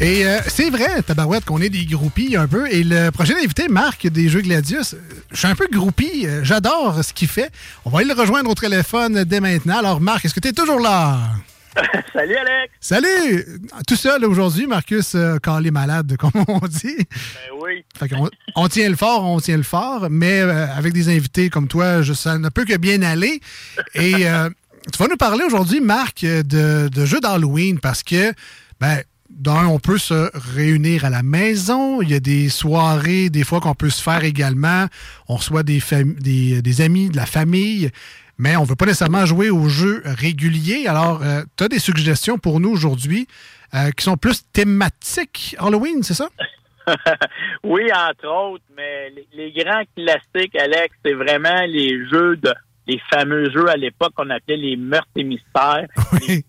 Et euh, c'est vrai, Tabarouette, qu'on est des groupies un peu. Et le prochain invité, Marc des Jeux Gladius, je suis un peu groupie. euh, J'adore ce qu'il fait. On va aller le rejoindre au téléphone dès maintenant. Alors, Marc, est-ce que tu es toujours là? Salut Alex! Salut! Tout seul aujourd'hui, Marcus, euh, calé malade, comme on dit. Ben oui. Fait qu'on- on tient le fort, on tient le fort, mais euh, avec des invités comme toi, je, ça ne peut que bien aller. Et euh, tu vas nous parler aujourd'hui, Marc, de, de jeux d'Halloween parce que, ben, d'un, on peut se réunir à la maison. Il y a des soirées, des fois, qu'on peut se faire également. On reçoit des, amis, de la famille, mais on ne veut pas nécessairement jouer aux jeux réguliers. Alors, tu as des suggestions pour nous aujourd'hui euh, qui sont plus thématiques? Halloween, c'est ça? oui, entre autres, mais les grands classiques, Alex, c'est vraiment les jeux de les fameux jeux à l'époque qu'on appelait les meurtres et mystères, les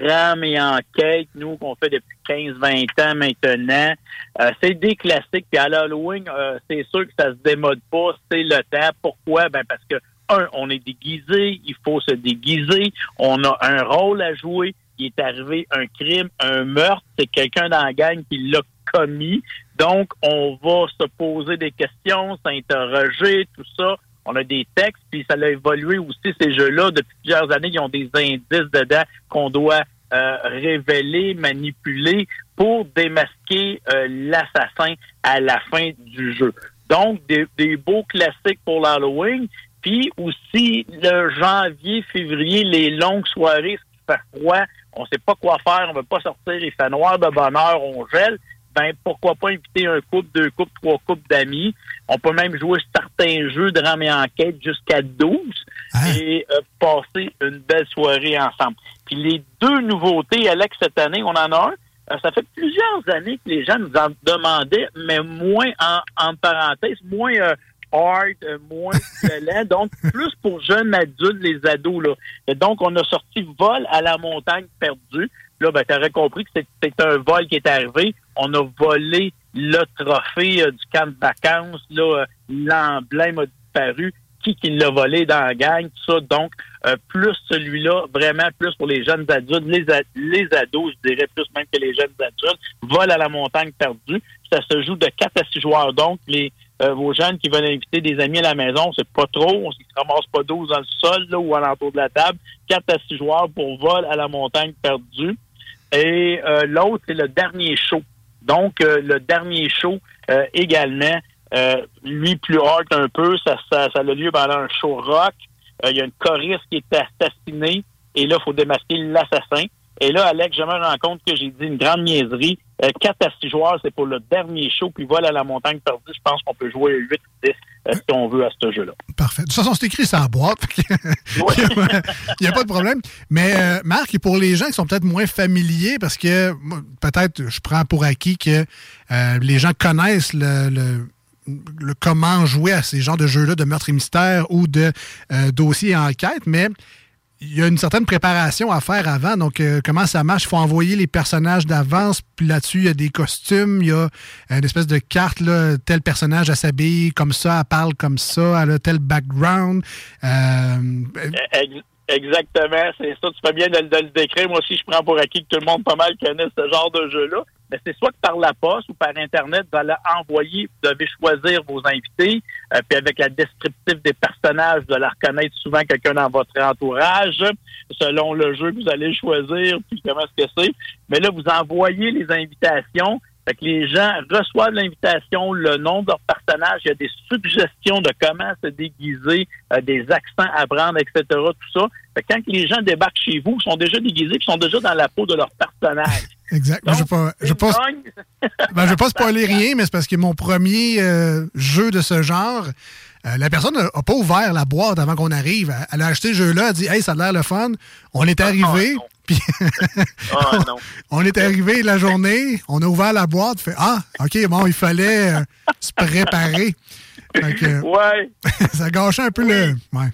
drames et enquêtes, nous qu'on fait depuis 15-20 ans maintenant. Euh, c'est des classiques. Puis à l'Halloween, euh, c'est sûr que ça se démode pas, c'est le temps. Pourquoi? Ben parce que un, on est déguisé, il faut se déguiser, on a un rôle à jouer, il est arrivé un crime, un meurtre, c'est quelqu'un dans la gang qui l'a commis. Donc, on va se poser des questions, s'interroger, tout ça. On a des textes, puis ça a évolué aussi, ces jeux-là. Depuis plusieurs années, ils ont des indices dedans qu'on doit euh, révéler, manipuler pour démasquer euh, l'assassin à la fin du jeu. Donc, des, des beaux classiques pour l'Halloween. Puis aussi, le janvier, février, les longues soirées, ce qui fait froid, on sait pas quoi faire, on veut pas sortir, il fait noir de bonheur, on gèle. Ben, pourquoi pas inviter un couple, deux couples, trois couples d'amis. On peut même jouer certains jeux de rame et enquête jusqu'à 12 et euh, passer une belle soirée ensemble. Puis les deux nouveautés, Alex, cette année, on en a un. Euh, ça fait plusieurs années que les gens nous en demandaient, mais moins en, en parenthèse, moins euh, hard, euh, moins violent, donc plus pour jeunes adultes, les ados. Là. Et donc, on a sorti Vol à la montagne perdue. Là, ben, tu aurais compris que c'est un vol qui est arrivé. On a volé le trophée euh, du camp de vacances. Là, euh, l'emblème a disparu. Qui qui l'a volé dans la gang, tout ça. Donc, euh, plus celui-là, vraiment plus pour les jeunes adultes, les, les ados, je dirais plus même que les jeunes adultes, vol à la montagne perdue. Ça se joue de 4 à 6 joueurs. Donc, les vos jeunes qui veulent inviter des amis à la maison, c'est pas trop. On ne se ramasse pas 12 dans le sol là, ou alentour de la table. 4 à 6 joueurs pour vol à la montagne perdue. Et l'autre, c'est le dernier show. Donc, euh, le dernier show euh, également, euh, lui plus hard un peu, ça, ça, ça a lieu pendant un show rock. Il y a une choriste qui est assassinée et là, il faut démasquer l'assassin. Et là, Alex, je me rends compte que j'ai dit une grande niaiserie. Euh, 4 à 6 joueurs, c'est pour le dernier show, puis vol à la montagne perdue. Je pense qu'on peut jouer 8 ou 10 euh, si on veut à ce jeu-là. Parfait. De toute façon, c'est écrit la boîte. Il n'y a pas de problème. Mais euh, Marc, et pour les gens qui sont peut-être moins familiers, parce que peut-être je prends pour acquis que euh, les gens connaissent le, le- le comment jouer à ces genres de jeux-là de meurtre et mystère ou de euh, dossier et enquête, mais il y a une certaine préparation à faire avant. Donc, euh, comment ça marche? Il faut envoyer les personnages d'avance. Puis là-dessus, il y a des costumes, il y a une espèce de carte. Là, tel personnage, elle s'habille comme ça, elle parle comme ça, elle a tel background. Euh, Ex- Exactement, c'est ça. Tu fais bien de le décrire. Moi aussi, je prends pour acquis que tout le monde pas mal connaît ce genre de jeu-là. Mais c'est soit que par la poste ou par Internet, vous allez envoyer, vous devez choisir vos invités. Euh, puis avec la descriptive des personnages, vous allez reconnaître souvent quelqu'un dans votre entourage, selon le jeu que vous allez choisir, puis comment est-ce que c'est. Mais là, vous envoyez les invitations, fait que les gens reçoivent l'invitation, le nom de leur personnage, il y a des suggestions de comment se déguiser, euh, des accents à prendre, etc., tout ça. Fait que quand les gens débarquent chez vous, ils sont déjà déguisés, ils sont déjà dans la peau de leur personnage. Exact. je ne pas, je pas, ben, spoiler rien, mais c'est parce que mon premier euh, jeu de ce genre, euh, la personne n'a pas ouvert la boîte avant qu'on arrive. Elle a acheté ce jeu-là, elle a dit Hey, ça a l'air le fun. On est ah, arrivé. Puis ah, on est arrivé la journée, on a ouvert la boîte, fait Ah, OK, bon, il fallait euh, se préparer. ouais. ça gâchait un peu le. Ouais.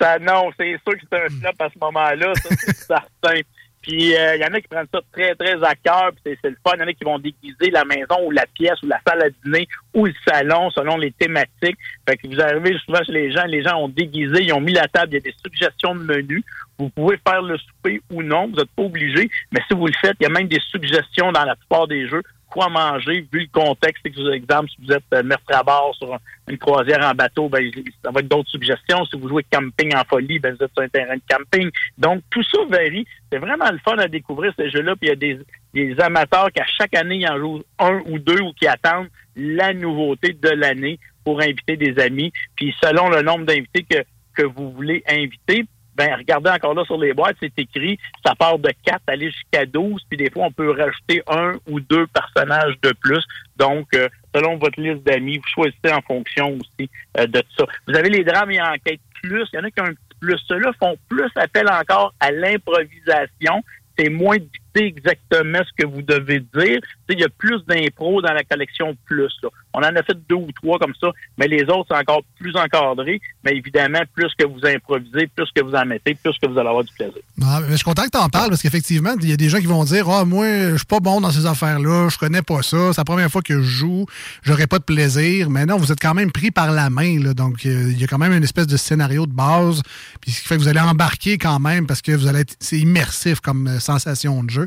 Ça, non, c'est sûr que c'est un flop à ce moment-là, ça, c'est certain. Puis il euh, y en a qui prennent ça très, très à cœur, puis c'est le fun. Il y en a qui vont déguiser la maison ou la pièce ou la salle à dîner ou le salon selon les thématiques. Fait que vous arrivez souvent chez les gens, les gens ont déguisé, ils ont mis la table, il y a des suggestions de menus. Vous pouvez faire le souper ou non, vous n'êtes pas obligé, mais si vous le faites, il y a même des suggestions dans la plupart des jeux quoi manger, vu le contexte. Exemple, si vous êtes euh, maître à bord sur une croisière en bateau, ben, ça va être d'autres suggestions. Si vous jouez camping en folie, ben, vous êtes sur un terrain de camping. Donc, tout ça varie. C'est vraiment le fun à découvrir ces jeux-là. Puis il y a des, des amateurs qui, à chaque année, ils en jouent un ou deux ou qui attendent la nouveauté de l'année pour inviter des amis. Puis selon le nombre d'invités que, que vous voulez inviter, ben regardez encore là sur les boîtes, c'est écrit, ça part de 4 aller jusqu'à 12, puis des fois on peut rajouter un ou deux personnages de plus. Donc, euh, selon votre liste d'amis, vous choisissez en fonction aussi euh, de ça. Vous avez les drames et enquêtes plus, il y en a qui ont un petit plus. Ceux-là font plus appel encore à l'improvisation. C'est moins exactement ce que vous devez dire. Il y a plus d'impro dans la collection plus. On en a fait deux ou trois comme ça, mais les autres, c'est encore plus encadré. Mais évidemment, plus que vous improvisez, plus que vous en mettez, plus que vous allez avoir du plaisir. Ah, je suis content que tu en parles parce qu'effectivement, il y a des gens qui vont dire Ah, moi, je suis pas bon dans ces affaires-là, je connais pas ça, c'est la première fois que je joue, j'aurais pas de plaisir. Mais non, vous êtes quand même pris par la main. Là, donc, euh, il y a quand même une espèce de scénario de base. Puis ce qui fait que vous allez embarquer quand même parce que vous allez être, c'est immersif comme euh, sensation de jeu.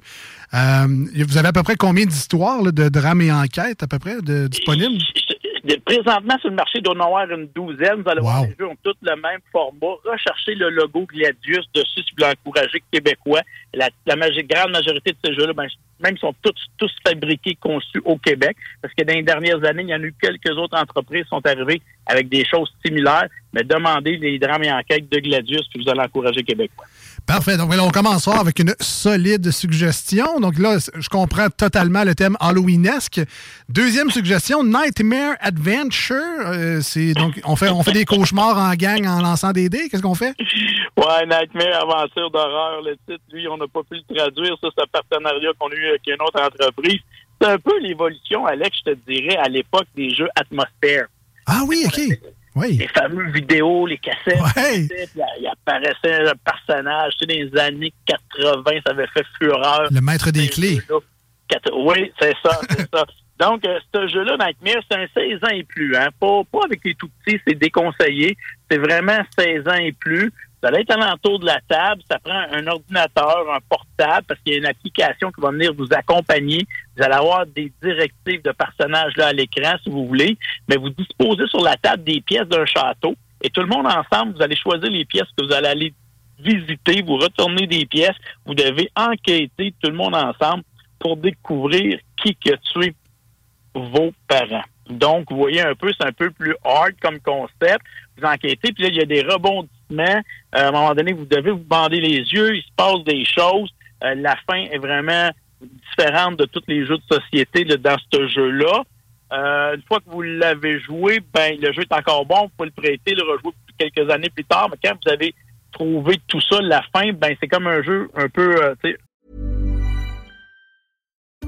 Euh, vous avez à peu près combien d'histoires de drames et enquêtes à peu près de, disponibles? Présentement, sur le marché, il doit en avoir une douzaine. Vous allez voir, les jeux ont tous le même format. Recherchez le logo Gladius dessus si vous voulez encourager Québécois. La, la grande majorité de ces jeux-là, ben, même sont tous, tous fabriqués, conçus au Québec. Parce que dans les dernières années, il y en a eu quelques autres entreprises qui sont arrivées avec des choses similaires. Mais demandez les drames et enquêtes de Gladius, puis vous allez encourager Québécois. Parfait. Donc, on commence avec une solide suggestion. Donc là, je comprends totalement le thème Halloweenesque. Deuxième suggestion, Nightmare Adventure. Euh, c'est donc on fait on fait des cauchemars en gang en lançant des dés. Qu'est-ce qu'on fait? Ouais, Nightmare Aventure d'horreur. Le titre, lui, on n'a pas pu le traduire. Ça, c'est un partenariat qu'on a eu avec une autre entreprise. C'est un peu l'évolution, Alex, je te dirais, à l'époque des jeux Atmosphère. Ah oui, ok. Les fameux vidéos, les cassettes. Il, apparaissait un personnage. Tu sais, dans les années 80, ça avait fait fureur. Le maître des clés. Oui, c'est ça, c'est ça. Donc, euh, ce jeu-là, Nightmare, c'est un 16 ans et plus. Hein? Pas, pas avec les tout petits, c'est déconseillé. C'est vraiment 16 ans et plus. Ça va être alentour de la table. Ça prend un ordinateur, un portable, parce qu'il y a une application qui va venir vous accompagner. Vous allez avoir des directives de personnages là à l'écran, si vous voulez. Mais vous disposez sur la table des pièces d'un château. Et tout le monde ensemble, vous allez choisir les pièces que vous allez aller visiter. Vous retournez des pièces. Vous devez enquêter tout le monde ensemble pour découvrir qui a tué vos parents. Donc, vous voyez un peu, c'est un peu plus hard comme concept. Vous enquêtez, puis là, il y a des rebondissements euh, à un moment donné, vous devez vous bander les yeux, il se passe des choses. Euh, la fin est vraiment différente de tous les jeux de société dans ce jeu-là. Euh, une fois que vous l'avez joué, ben le jeu est encore bon, vous pouvez le prêter, le rejouer quelques années plus tard, mais quand vous avez trouvé tout ça, la fin, ben c'est comme un jeu un peu,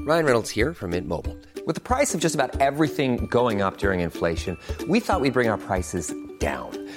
Ryan Reynolds here from Mint Mobile. With the price of just about everything going up during inflation, we thought we'd bring our prices down.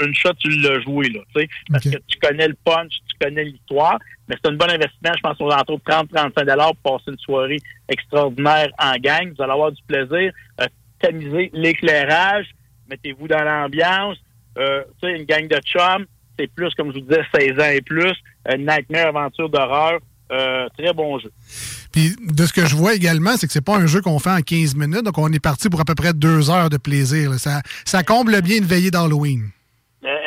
Une shot, tu l'as joué, là, tu sais, parce que tu connais le punch, tu connais l'histoire, mais c'est un bon investissement, je pense, aux alentours de 30-35 pour passer une soirée extraordinaire en gang. Vous allez avoir du plaisir, euh, tamiser l'éclairage, mettez-vous dans l'ambiance, euh, tu sais, une gang de chums, c'est plus, comme je vous disais, 16 ans et plus, euh, Nightmare Aventure d'horreur, euh, très bon jeu. Puis de ce que je vois également, c'est que c'est pas un jeu qu'on fait en 15 minutes, donc on est parti pour à peu près deux heures de plaisir. là. Ça, ça comble bien une veillée d'Halloween.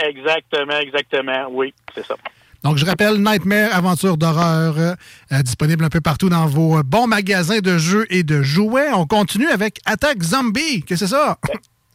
Exactement, exactement, oui, c'est ça. Donc, je rappelle Nightmare Aventure d'horreur, euh, euh, disponible un peu partout dans vos euh, bons magasins de jeux et de jouets. On continue avec Attack Zombie. Qu'est-ce que c'est ça?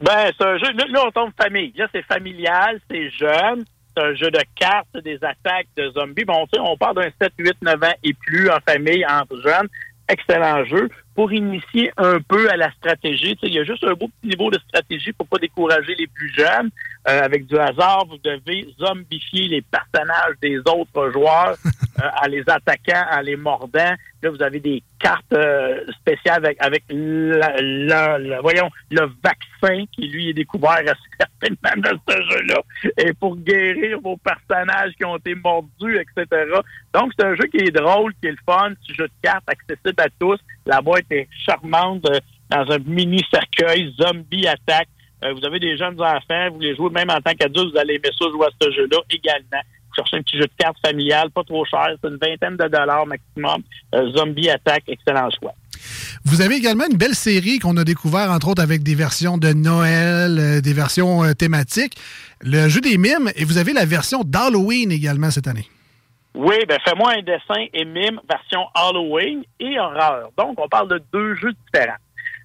Ben, c'est un jeu, là, là, on tombe famille. Là, c'est familial, c'est jeune. C'est un jeu de cartes, des attaques de zombies. Bon, tu sais, on parle d'un 7, 8, 9 ans et plus en famille, entre jeunes. Excellent jeu. Pour initier un peu à la stratégie, il y a juste un beau petit niveau de stratégie pour pas décourager les plus jeunes. Euh, avec du hasard, vous devez zombifier les personnages des autres joueurs euh, en les attaquant, en les mordant. Là, vous avez des cartes euh, spéciales avec, avec la- la- la- voyons, le vaccin qui, lui, est découvert assez certainement dans ce jeu-là. Et pour guérir vos personnages qui ont été mordus, etc. Donc, c'est un jeu qui est drôle, qui est le fun, un jeu de cartes accessible à tous. La boîte charmante euh, dans un mini cercueil, zombie attaque. Euh, vous avez des jeunes enfants, vous les jouez même en tant qu'adulte, vous allez aimer ça jouer à ce jeu-là également. Vous cherchez un petit jeu de cartes familial, pas trop cher, c'est une vingtaine de dollars maximum. Euh, zombie attaque, excellent choix. Vous avez également une belle série qu'on a découvert, entre autres, avec des versions de Noël, des versions thématiques. Le jeu des mimes, et vous avez la version d'Halloween également cette année. Oui, ben fais-moi un dessin et mime version Halloween et horreur. Donc, on parle de deux jeux différents.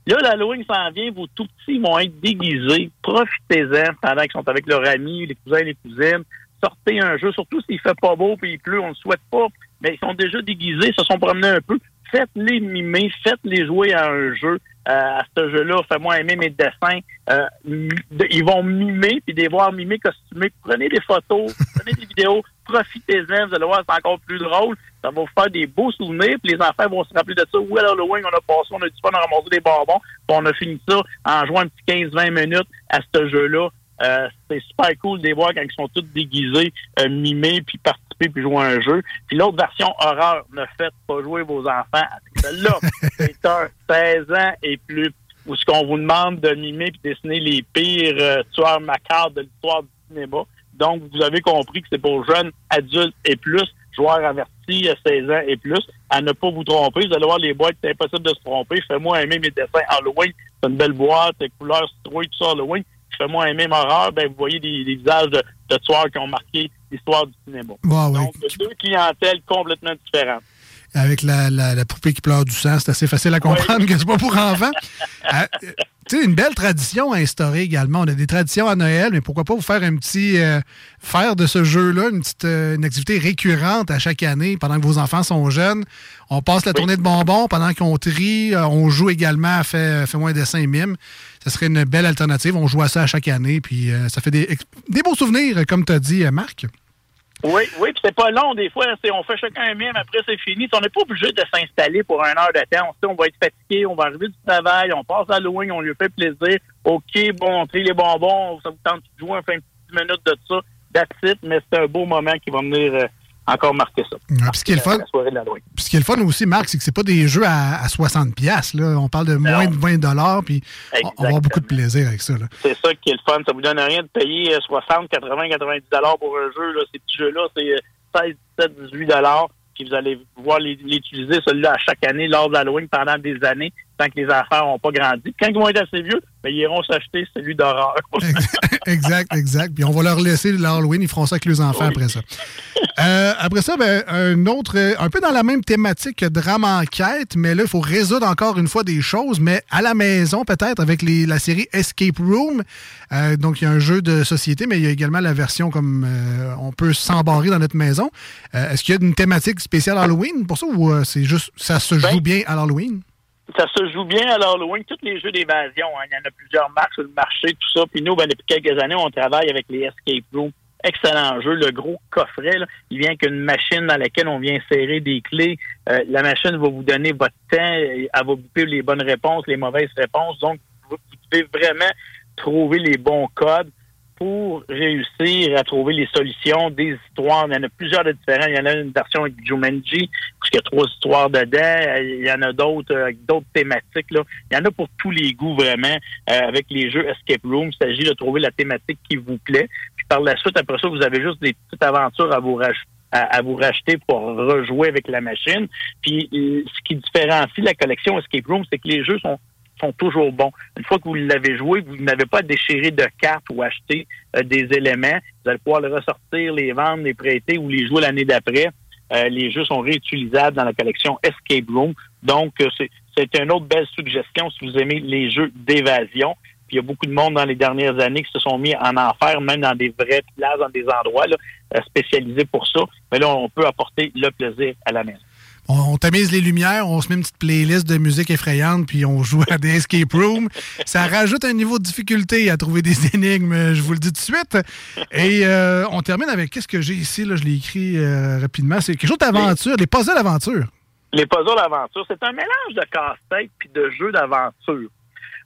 Là, l'Halloween s'en vient, vos tout petits vont être déguisés. Profitez-en pendant qu'ils sont avec leurs amis, les cousins les cousines. Sortez un jeu, surtout s'il fait pas beau puis il pleut, on le souhaite pas, mais ils sont déjà déguisés, se sont promenés un peu. Faites-les mimer, faites-les jouer à un jeu. Euh, à ce jeu-là, fais-moi aimer mes dessins. Euh, ils vont mimer, puis des voir mimer costumés. Prenez des photos, prenez des vidéos, profitez-en, vous allez voir, c'est encore plus drôle. Ça va vous faire des beaux souvenirs, puis les enfants vont se rappeler de ça. Oui, à Halloween, on a passé, on a du fun, on a ramassé des bonbons, puis on a fini ça en jouant un petit 15-20 minutes à ce jeu-là. Euh, c'est super cool de les voir quand ils sont tous déguisés, euh, mimés, puis participer, puis jouer à un jeu. Puis l'autre version horreur, ne faites pas jouer vos enfants avec celle-là. c'est un 16 ans et plus, où ce qu'on vous demande de mimer puis dessiner les pires euh, tueurs macabres de l'histoire du cinéma. Donc, vous avez compris que c'est pour jeunes, adultes et plus, joueurs avertis, euh, 16 ans et plus, à ne pas vous tromper. Vous allez voir les boîtes, c'est impossible de se tromper. Fais-moi aimer mes dessins Halloween. C'est une belle boîte, les couleurs citrouilles, tout ça Halloween. Fais-moi aimer ma horreur, ben, vous voyez des, des visages de, de tueurs qui ont marqué l'histoire du cinéma. Donc, deux clientèles complètement différentes. Avec la, la- la poupée qui pleure du sang, c'est assez facile à comprendre que c'est pas pour enfants. Euh, tu sais, une belle tradition à instaurer également. On a des traditions à Noël, mais pourquoi pas vous faire un petit. euh, faire de ce jeu-là une petite euh, une activité récurrente à chaque année pendant que vos enfants sont jeunes. On passe la tournée de bonbons pendant qu'on trie. on joue également à fait, un dessin et mime. Ça serait une belle alternative. On joue à ça à chaque année, puis euh, ça fait des, des beaux souvenirs, comme tu as dit, Marc. Oui, oui, c'est pas long des fois. On fait chacun un mime, après c'est fini. On n'est pas obligé de s'installer pour une heure de temps. On on va être fatigué, on va arriver du travail, on passe à Halloween, on lui fait plaisir. OK, bon, on trie les bonbons, ça vous tente de jouer, on fait une petite minute de ça. That's mais c'est un beau moment qui va venir euh, encore marquer ça. Ouais, puis ce qui est le fun, ce qui est le fun aussi, Marc, c'est que c'est pas des jeux à, à 60$. piastres, Là. On parle de moins de 20 dollars, puis on, on va avoir beaucoup de plaisir avec ça. C'est ça qui est le fun. Ça vous donne rien de payer euh, 60, 80, 90 dollars pour un jeu. Là. Ces petits jeux-là, c'est euh, 16, 17, 18 dollars. Puis vous allez pouvoir l'utiliser, celui-là, à chaque année, lors de l'Halloween, pendant des années, tant que les enfants n'ont pas grandi. Quand ils vont être assez vieux, ben, ils iront s'acheter celui d'horreur. exact, exact. Puis on va leur laisser l'Halloween, ils feront ça avec les enfants après ça. Euh, après ça, ben, un autre, un peu dans la même thématique que drame enquête, mais là, il faut résoudre encore une fois des choses, mais à la maison peut-être avec les, la série Escape Room. Euh, donc, il y a un jeu de société, mais il y a également la version comme euh, on peut s'embarrer dans notre maison. Est-ce qu'il y a une thématique spéciale Halloween pour ça ou c'est juste ça se joue ben, bien à l'Halloween? Ça se joue bien à l'Halloween. Tous les jeux d'évasion, hein. il y en a plusieurs marques sur le marché, tout ça. Puis nous, ben, depuis quelques années, on travaille avec les Escape Room. Excellent jeu. Le gros coffret, il vient qu'une machine dans laquelle on vient serrer des clés. Euh, la machine va vous donner votre temps. Elle va vous les bonnes réponses, les mauvaises réponses. Donc, vous devez vraiment trouver les bons codes pour réussir à trouver les solutions des histoires. Il y en a plusieurs de différents. Il y en a une version avec Jumanji, parce qu'il y a trois histoires dedans. Il y en a d'autres euh, avec d'autres thématiques. Là. Il y en a pour tous les goûts, vraiment, euh, avec les jeux Escape Room. Il s'agit de trouver la thématique qui vous plaît. Puis par la suite, après ça, vous avez juste des petites aventures à vous à, vous racheter pour rejouer avec la machine. Puis euh, ce qui différencie la collection Escape Room, c'est que les jeux sont sont toujours bons. Une fois que vous l'avez joué, vous n'avez pas à déchirer de cartes ou acheter euh, des éléments. Vous allez pouvoir les ressortir, les vendre, les prêter ou les jouer l'année d'après. Euh, les jeux sont réutilisables dans la collection Escape Room. Donc, euh, c'est une autre belle suggestion si vous aimez les jeux d'évasion. Puis il y a beaucoup de monde dans les dernières années qui se sont mis en enfer, même dans des vraies places, dans des endroits là, spécialisés pour ça. Mais là, on peut apporter le plaisir à la maison on, tamise les lumières, on se met une petite playlist de musique effrayante, puis on joue à des escape rooms. Ça rajoute un niveau de difficulté à trouver des énigmes, je vous le dis tout de suite. Et euh, on termine avec, qu'est-ce que j'ai ici, là, je l'ai écrit euh, rapidement, c'est quelque chose d'aventure, les puzzles d'aventure. Les puzzles d'aventure, c'est un mélange de casse-tête puis de jeux d'aventure.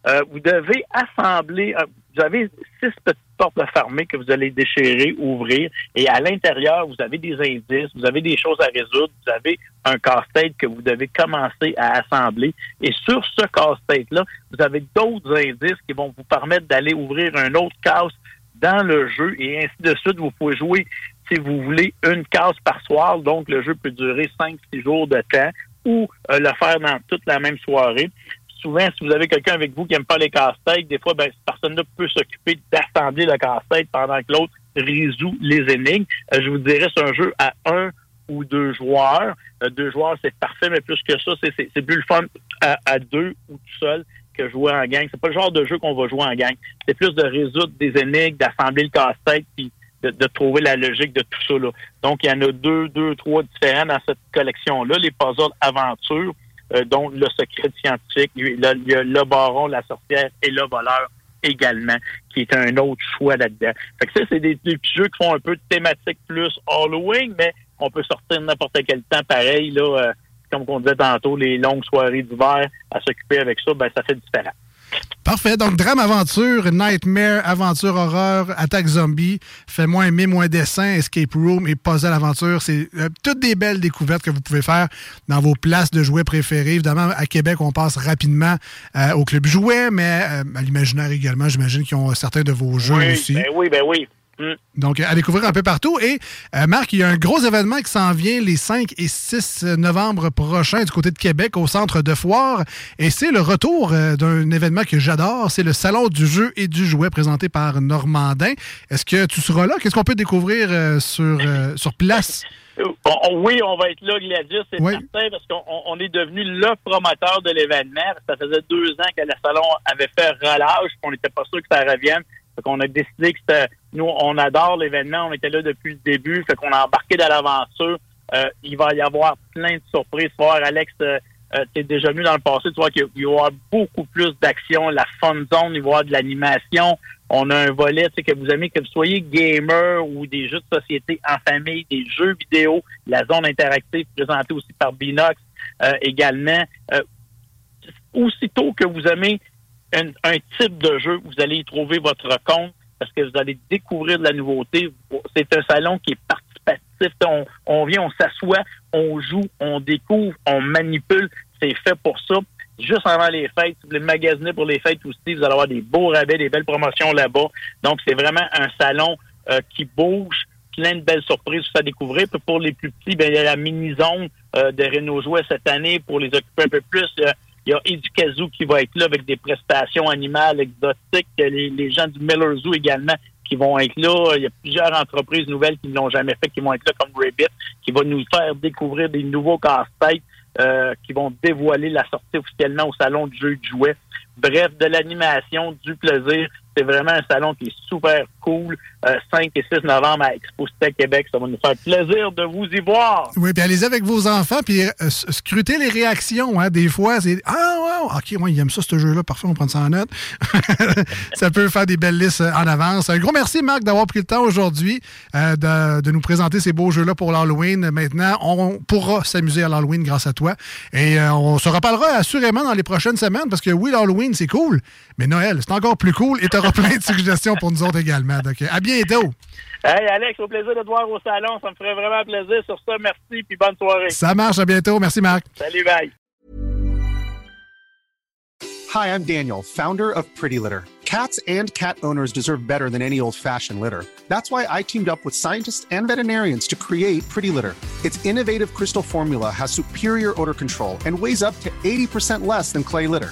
Euh, vous devez assembler, vous avez six petites que vous allez déchirer, ouvrir, et à l'intérieur, vous avez des indices, vous avez des choses à résoudre, vous avez un casse-tête que vous devez commencer à assembler. Et sur ce casse-tête-là, vous avez d'autres indices qui vont vous permettre d'aller ouvrir un autre casse dans le jeu, et ainsi de suite. Vous pouvez jouer, si vous voulez, une case par soir, donc le jeu peut durer cinq, six jours de temps, ou euh, le faire dans toute la même soirée souvent, si vous avez quelqu'un avec vous qui n'aime pas les casse-têtes, des fois, ben, cette personne-là peut s'occuper d'assembler le casse-tête pendant que l'autre résout les énigmes. Euh, je vous dirais, c'est un jeu à un ou deux joueurs. Euh, deux joueurs, c'est parfait, mais plus que ça, c'est plus le fun à, deux ou tout seul que jouer en gang. C'est pas le genre de jeu qu'on va jouer en gang. C'est plus de résoudre des énigmes, d'assembler le casse-tête, puis de, de, trouver la logique de tout ça. Là. Donc, il y en a deux, deux, trois différents dans cette collection-là. Les puzzles aventures, euh, dont le secret scientifique. Il y, le baron, la sorcière et le voleur également, qui est un autre choix là-dedans. Fait que ça, c'est des, petits jeux qui font un peu de thématique plus Halloween, mais on peut sortir n'importe quel temps pareil, là, euh, comme on disait tantôt, les longues soirées d'hiver à s'occuper avec ça, ben ça fait différent. Parfait. Donc, drame aventure, nightmare, aventure horreur, attaque zombie, fait moins aimer, moins dessin, escape room et puzzle aventure. C'est euh, toutes des belles découvertes que vous pouvez faire dans vos places de jouets préférées. Évidemment, à Québec, on passe rapidement euh, au club jouet, mais euh, à l'imaginaire également, j'imagine qu'ils ont certains de vos jeux aussi. Ben oui, ben oui. Mm. Donc, à découvrir un peu partout. Et euh, Marc, il y a un gros événement qui s'en vient les 5 et 6 novembre prochains du côté de Québec au centre de foire. Et c'est le retour euh, d'un événement que j'adore. C'est le Salon du jeu et du jouet présenté par Normandin. Est-ce que tu seras là? Qu'est-ce qu'on peut découvrir euh, sur, sur place? oui, on va être là, Gladys, c'est certain, parce qu'on est devenu le promoteur de l'événement. Ça faisait deux ans que le salon avait fait relâche, on n'était pas sûr que ça revienne. Fait qu'on a décidé que c'était, nous, on adore l'événement, on était là depuis le début, fait qu'on a embarqué dans l'aventure. Euh, il va y avoir plein de surprises. Voir Alex, euh, euh tu es déjà venu dans le passé, tu vois qu'il y avoir beaucoup plus d'action, la fun zone, il va y avoir de l'animation. On a un volet, tu sais, que vous aimez, que vous soyez gamer ou des jeux de société en famille, des jeux vidéo, la zone interactive présentée aussi par Binox euh, également. aussitôt que vous aimez un, type de jeu, vous allez y trouver votre compte parce que vous allez découvrir de la nouveauté. C'est un salon qui est participatif. On, vient, on s'assoit, on joue, on découvre, on manipule. C'est fait pour ça. Juste avant les fêtes, si vous voulez magasiner pour les fêtes aussi, vous allez avoir des beaux rabais, des belles promotions là-bas. Donc, c'est vraiment un salon euh, qui bouge, plein de belles surprises à découvrir. pour les plus petits, ben, il y a la mini-zone euh, de Renault Jouet cette année pour les occuper un peu plus. Il y a Educazoo qui va être là avec des prestations animales exotiques. Les, les gens du Miller Zoo également qui vont être là. Il y a plusieurs entreprises nouvelles qui ne l'ont jamais fait, qui vont être là comme Rabbit, qui va nous faire découvrir des nouveaux casse-têtes euh, qui vont dévoiler la sortie officiellement au salon du jeu de jouets. Bref, de l'animation, du plaisir. C'est vraiment un salon qui est super cool. 5 euh, et 6 novembre à Expo Québec. Ça va nous faire plaisir de vous y voir. Oui, puis allez-y avec vos enfants, puis euh, scrutez les réactions. Hein. Des fois, c'est Ah, wow, OK, moi, il aime ça, ce jeu-là. Parfait, on prend ça en note. ça peut faire des belles listes euh, en avance. Un gros merci, Marc, d'avoir pris le temps aujourd'hui de, nous présenter ces beaux jeux-là pour l'Halloween. Maintenant, on pourra s'amuser à l'Halloween grâce à toi. Et on se reparlera assurément dans les prochaines semaines, parce que oui, l'Halloween, c'est cool, mais Noël, c'est encore plus cool. Et auras plein de suggestions pour nous autres également. Donc, à bientôt. Hey Alex, au plaisir de te voir au salon. Ça me ferait vraiment plaisir. Sur ça, merci puis bonne soirée. Ça marche, à bientôt. Merci Marc. Salut, bye. Hi, I'm Daniel, founder of Pretty Litter. Cats and cat owners deserve better than any old-fashioned litter. That's why I teamed up with scientists and veterinarians to create Pretty Litter. Its innovative crystal formula has superior odor control and weighs up to 80% less than clay litter.